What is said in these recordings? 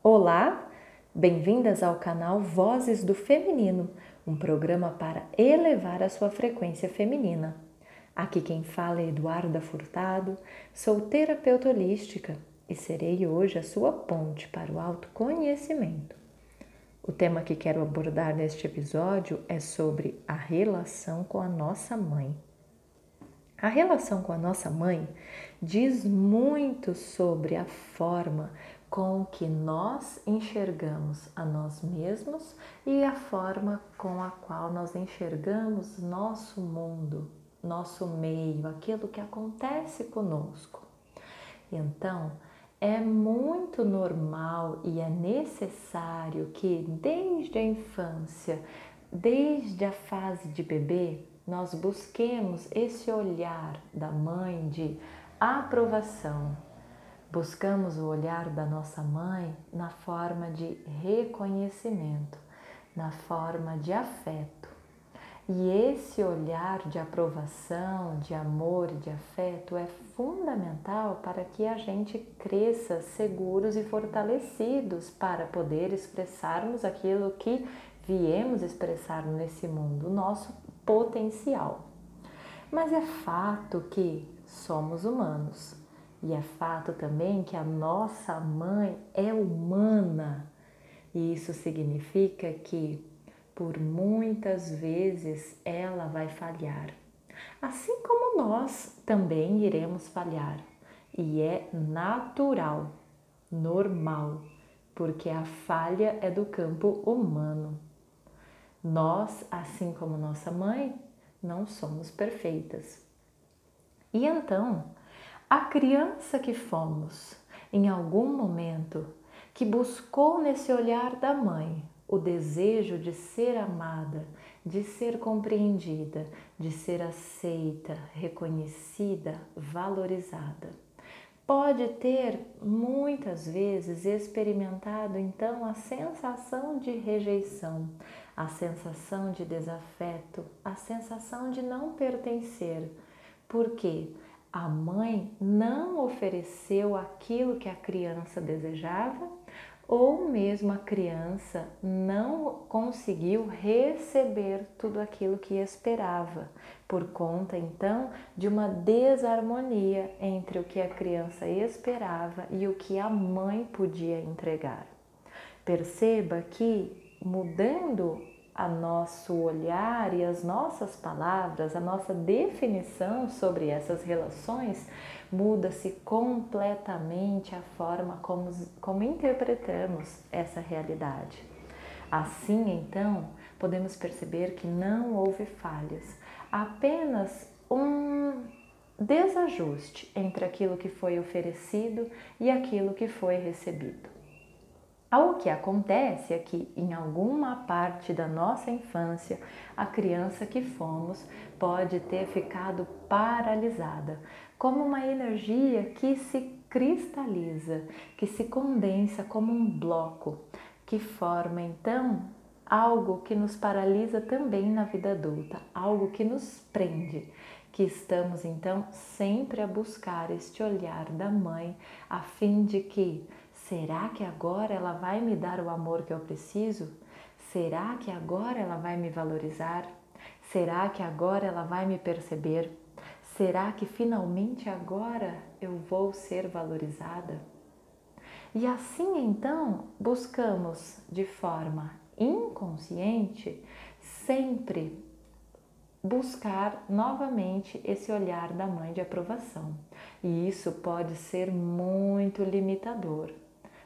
Olá, bem-vindas ao canal Vozes do Feminino, um programa para elevar a sua frequência feminina. Aqui quem fala é Eduarda Furtado, sou terapeuta holística e serei hoje a sua ponte para o autoconhecimento. O tema que quero abordar neste episódio é sobre a relação com a nossa mãe. A relação com a nossa mãe diz muito sobre a forma com que nós enxergamos a nós mesmos e a forma com a qual nós enxergamos nosso mundo, nosso meio, aquilo que acontece conosco. Então, é muito normal e é necessário que desde a infância, desde a fase de bebê, nós busquemos esse olhar da mãe de aprovação, Buscamos o olhar da nossa mãe na forma de reconhecimento, na forma de afeto. E esse olhar de aprovação, de amor e de afeto é fundamental para que a gente cresça seguros e fortalecidos para poder expressarmos aquilo que viemos expressar nesse mundo, o nosso potencial. Mas é fato que somos humanos e é fato também que a nossa mãe é humana. E isso significa que por muitas vezes ela vai falhar. Assim como nós também iremos falhar. E é natural, normal, porque a falha é do campo humano. Nós, assim como nossa mãe, não somos perfeitas. E então, a criança que fomos, em algum momento, que buscou nesse olhar da mãe o desejo de ser amada, de ser compreendida, de ser aceita, reconhecida, valorizada. Pode ter muitas vezes experimentado então a sensação de rejeição, a sensação de desafeto, a sensação de não pertencer. Por quê? A mãe não ofereceu aquilo que a criança desejava ou mesmo a criança não conseguiu receber tudo aquilo que esperava, por conta então de uma desarmonia entre o que a criança esperava e o que a mãe podia entregar. Perceba que mudando a nosso olhar e as nossas palavras, a nossa definição sobre essas relações, muda-se completamente a forma como, como interpretamos essa realidade. Assim, então, podemos perceber que não houve falhas, apenas um desajuste entre aquilo que foi oferecido e aquilo que foi recebido. O que acontece é que em alguma parte da nossa infância, a criança que fomos pode ter ficado paralisada, como uma energia que se cristaliza, que se condensa como um bloco, que forma então algo que nos paralisa também na vida adulta, algo que nos prende, que estamos então sempre a buscar este olhar da mãe a fim de que Será que agora ela vai me dar o amor que eu preciso? Será que agora ela vai me valorizar? Será que agora ela vai me perceber? Será que finalmente agora eu vou ser valorizada? E assim então buscamos de forma inconsciente sempre buscar novamente esse olhar da mãe de aprovação. E isso pode ser muito limitador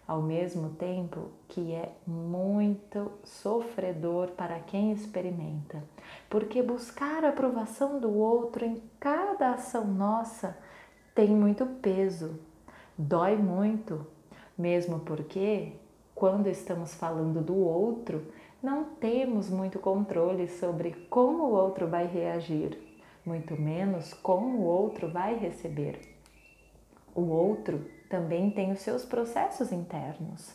ao mesmo tempo que é muito sofredor para quem experimenta, porque buscar a aprovação do outro em cada ação nossa tem muito peso, dói muito, mesmo porque quando estamos falando do outro, não temos muito controle sobre como o outro vai reagir, muito menos como o outro vai receber. O outro também tem os seus processos internos.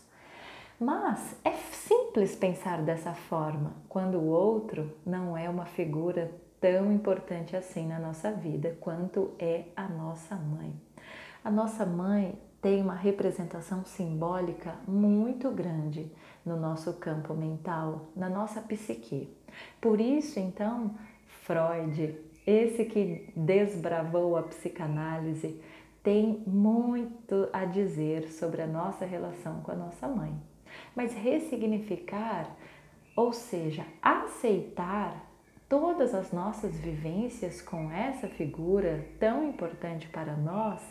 Mas é simples pensar dessa forma quando o outro não é uma figura tão importante assim na nossa vida quanto é a nossa mãe. A nossa mãe tem uma representação simbólica muito grande no nosso campo mental, na nossa psique. Por isso, então, Freud, esse que desbravou a psicanálise, tem muito a dizer sobre a nossa relação com a nossa mãe. Mas ressignificar, ou seja, aceitar todas as nossas vivências com essa figura tão importante para nós,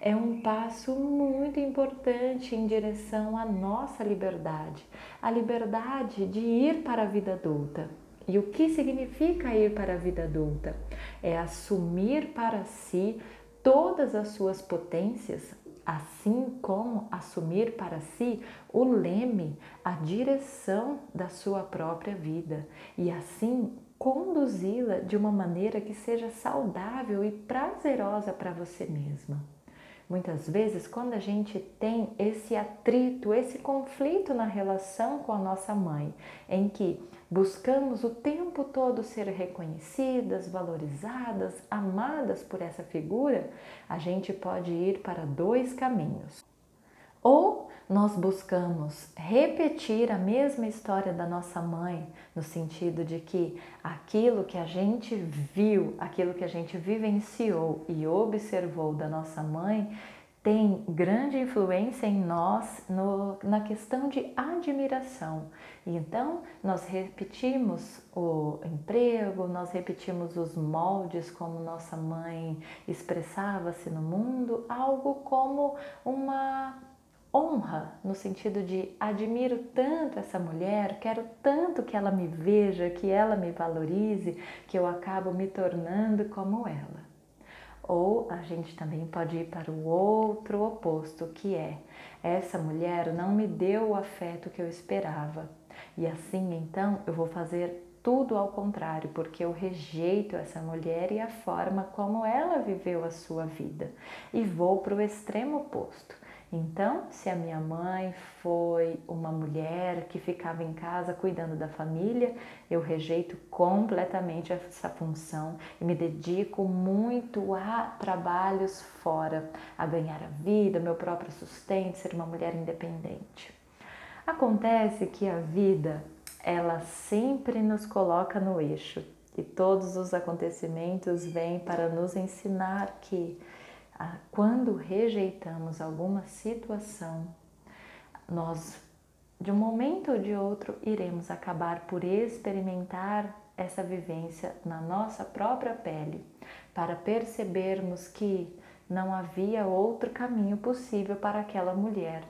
é um passo muito importante em direção à nossa liberdade, a liberdade de ir para a vida adulta. E o que significa ir para a vida adulta? É assumir para si todas as suas potências, assim como assumir para si o leme, a direção da sua própria vida e assim conduzi-la de uma maneira que seja saudável e prazerosa para você mesma. Muitas vezes, quando a gente tem esse atrito, esse conflito na relação com a nossa mãe, em que buscamos o tempo todo ser reconhecidas, valorizadas, amadas por essa figura, a gente pode ir para dois caminhos. Ou nós buscamos repetir a mesma história da nossa mãe, no sentido de que aquilo que a gente viu, aquilo que a gente vivenciou e observou da nossa mãe, tem grande influência em nós no, na questão de admiração. Então nós repetimos o emprego, nós repetimos os moldes como nossa mãe expressava-se no mundo, algo como uma honra, no sentido de admiro tanto essa mulher, quero tanto que ela me veja, que ela me valorize, que eu acabo me tornando como ela. Ou a gente também pode ir para o outro oposto, que é essa mulher não me deu o afeto que eu esperava. E assim então eu vou fazer tudo ao contrário, porque eu rejeito essa mulher e a forma como ela viveu a sua vida. E vou para o extremo oposto. Então, se a minha mãe foi uma mulher que ficava em casa cuidando da família, eu rejeito completamente essa função e me dedico muito a trabalhos fora, a ganhar a vida, meu próprio sustento, ser uma mulher independente. Acontece que a vida, ela sempre nos coloca no eixo e todos os acontecimentos vêm para nos ensinar que quando rejeitamos alguma situação, nós de um momento ou de outro iremos acabar por experimentar essa vivência na nossa própria pele, para percebermos que não havia outro caminho possível para aquela mulher,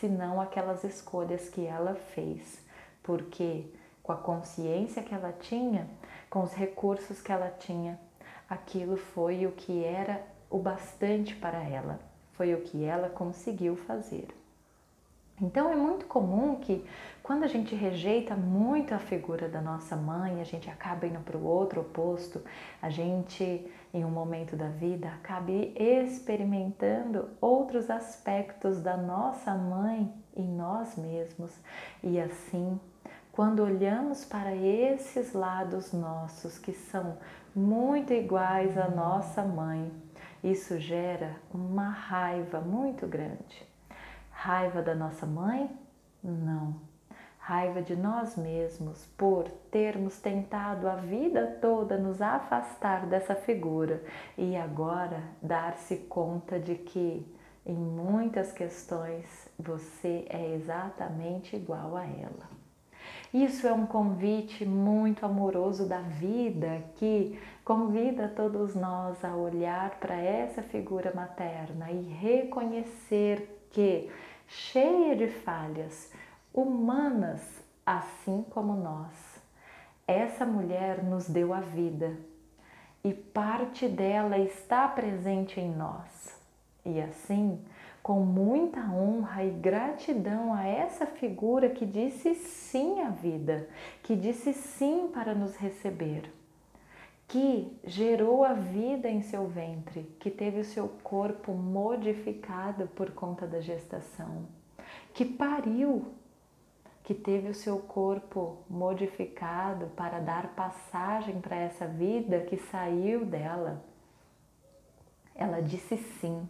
senão aquelas escolhas que ela fez, porque com a consciência que ela tinha, com os recursos que ela tinha, aquilo foi o que era o bastante para ela. Foi o que ela conseguiu fazer. Então é muito comum que quando a gente rejeita muito a figura da nossa mãe, a gente acaba indo para o outro oposto, a gente em um momento da vida acabe experimentando outros aspectos da nossa mãe em nós mesmos. E assim, quando olhamos para esses lados nossos que são muito iguais à nossa mãe, isso gera uma raiva muito grande. Raiva da nossa mãe? Não. Raiva de nós mesmos por termos tentado a vida toda nos afastar dessa figura e agora dar-se conta de que em muitas questões você é exatamente igual a ela. Isso é um convite muito amoroso da vida que convida todos nós a olhar para essa figura materna e reconhecer que, cheia de falhas, humanas assim como nós, essa mulher nos deu a vida e parte dela está presente em nós. E assim, com muita honra e gratidão a essa figura que disse sim à vida, que disse sim para nos receber, que gerou a vida em seu ventre, que teve o seu corpo modificado por conta da gestação, que pariu, que teve o seu corpo modificado para dar passagem para essa vida que saiu dela. Ela disse sim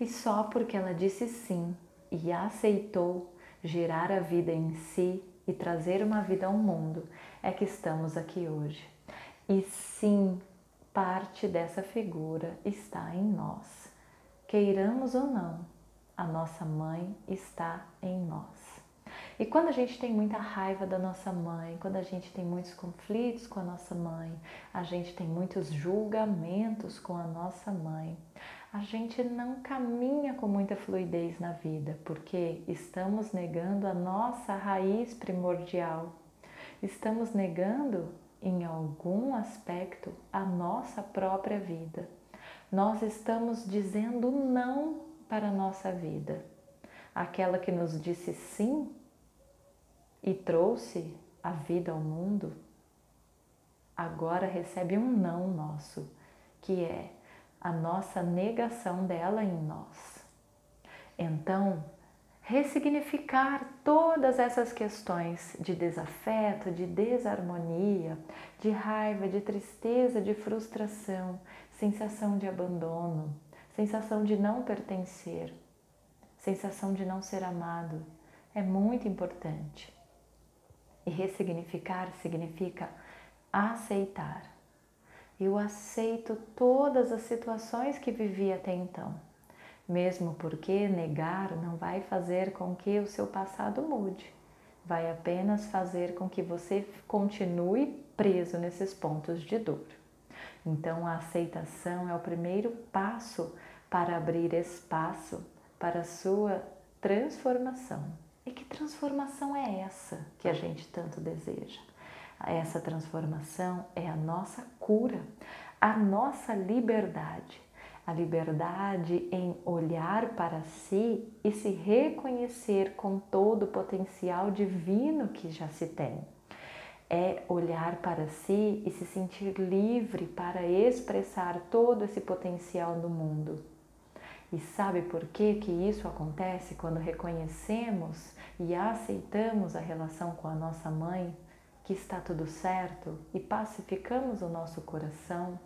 E só porque ela disse sim e aceitou gerar a vida em si e trazer uma vida ao mundo é que estamos aqui hoje. E sim, parte dessa figura está em nós. Queiramos ou não, a nossa mãe está em nós. E quando a gente tem muita raiva da nossa mãe, quando a gente tem muitos conflitos com a nossa mãe, a gente tem muitos julgamentos com a nossa mãe, a gente não caminha com muita fluidez na vida, porque estamos negando a nossa raiz primordial. Estamos negando em algum aspecto a nossa própria vida. Nós estamos dizendo não para a nossa vida. Aquela que nos disse sim e trouxe a vida ao mundo, agora recebe um não nosso, que é a nossa negação dela em nós. Então, ressignificar todas essas questões de desafeto, de desarmonia, de raiva, de tristeza, de frustração, sensação de abandono, sensação de não pertencer, sensação de não ser amado, é muito importante. E ressignificar significa aceitar. Eu aceito todas as situações que vivi até então, mesmo porque negar não vai fazer com que o seu passado mude, vai apenas fazer com que você continue preso nesses pontos de dor. Então, a aceitação é o primeiro passo para abrir espaço para a sua transformação. E que transformação é essa que a gente tanto deseja? Essa transformação é a nossa cura, a nossa liberdade. A liberdade em olhar para si e se reconhecer com todo o potencial divino que já se tem. É olhar para si e se sentir livre para expressar todo esse potencial no mundo. E sabe por que, que isso acontece quando reconhecemos e aceitamos a relação com a nossa mãe, que está tudo certo e pacificamos o nosso coração?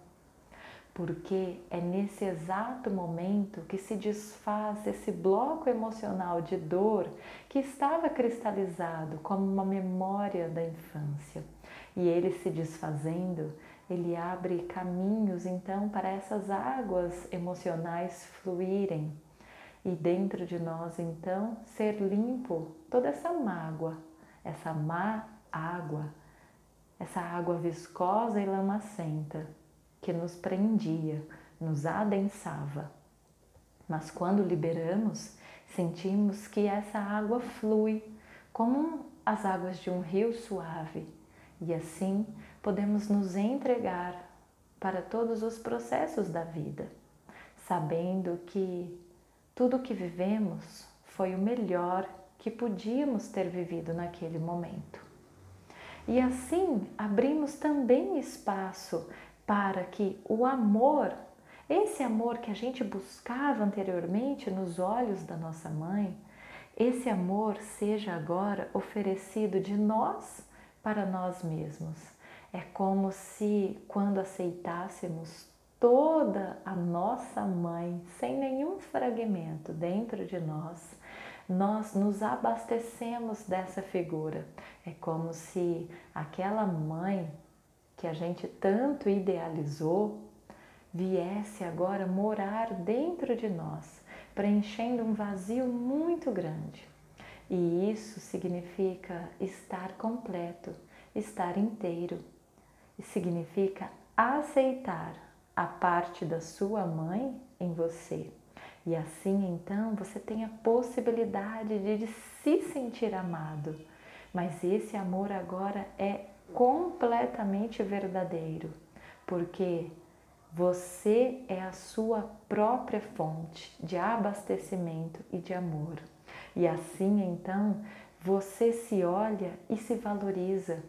Porque é nesse exato momento que se desfaz esse bloco emocional de dor que estava cristalizado como uma memória da infância. E ele se desfazendo, ele abre caminhos então para essas águas emocionais fluírem e dentro de nós então ser limpo toda essa mágoa, essa má água, essa água viscosa e lamacenta que nos prendia, nos adensava. Mas quando liberamos, sentimos que essa água flui como as águas de um rio suave e assim podemos nos entregar para todos os processos da vida, sabendo que tudo que vivemos foi o melhor que podíamos ter vivido naquele momento. E assim abrimos também espaço para que o amor, esse amor que a gente buscava anteriormente nos olhos da nossa mãe, esse amor seja agora oferecido de nós para nós mesmos. É como se, quando aceitássemos toda a nossa mãe, sem nenhum fragmento dentro de nós, nós nos abastecemos dessa figura. É como se aquela mãe que a gente tanto idealizou viesse agora morar dentro de nós, preenchendo um vazio muito grande. E isso significa estar completo, estar inteiro significa aceitar a parte da sua mãe em você. E assim então você tem a possibilidade de se sentir amado. Mas esse amor agora é completamente verdadeiro, porque você é a sua própria fonte de abastecimento e de amor. E assim então você se olha e se valoriza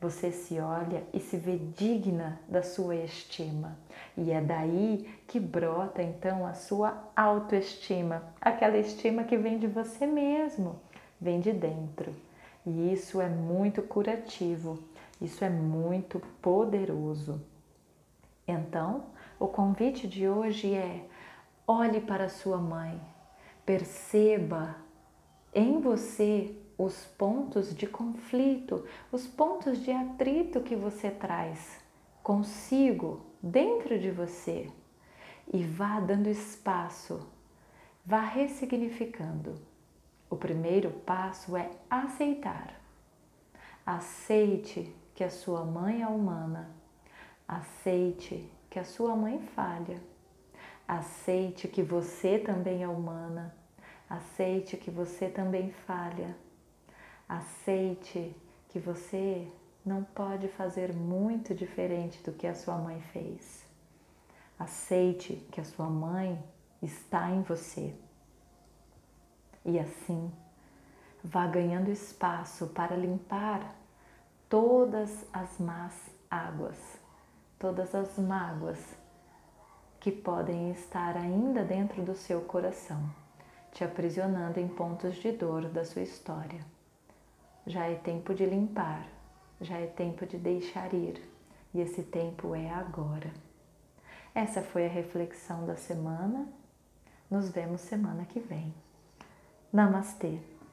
você se olha e se vê digna da sua estima. E é daí que brota então a sua autoestima, aquela estima que vem de você mesmo, vem de dentro. E isso é muito curativo, isso é muito poderoso. Então, o convite de hoje é Olhe para sua mãe, perceba em você os pontos de conflito, os pontos de atrito que você traz consigo, dentro de você, e vá dando espaço, vá ressignificando. O primeiro passo é aceitar. Aceite que a sua mãe é humana. Aceite que a sua mãe falha. Aceite que você também é humana. Aceite que você também falha. Aceite que você não pode fazer muito diferente do que a sua mãe fez. Aceite que a sua mãe está em você. E assim, vá ganhando espaço para limpar todas as más águas, todas as mágoas que podem estar ainda dentro do seu coração, te aprisionando em pontos de dor da sua história. Já é tempo de limpar, já é tempo de deixar ir, e esse tempo é agora. Essa foi a reflexão da semana. Nos vemos semana que vem. Namastê!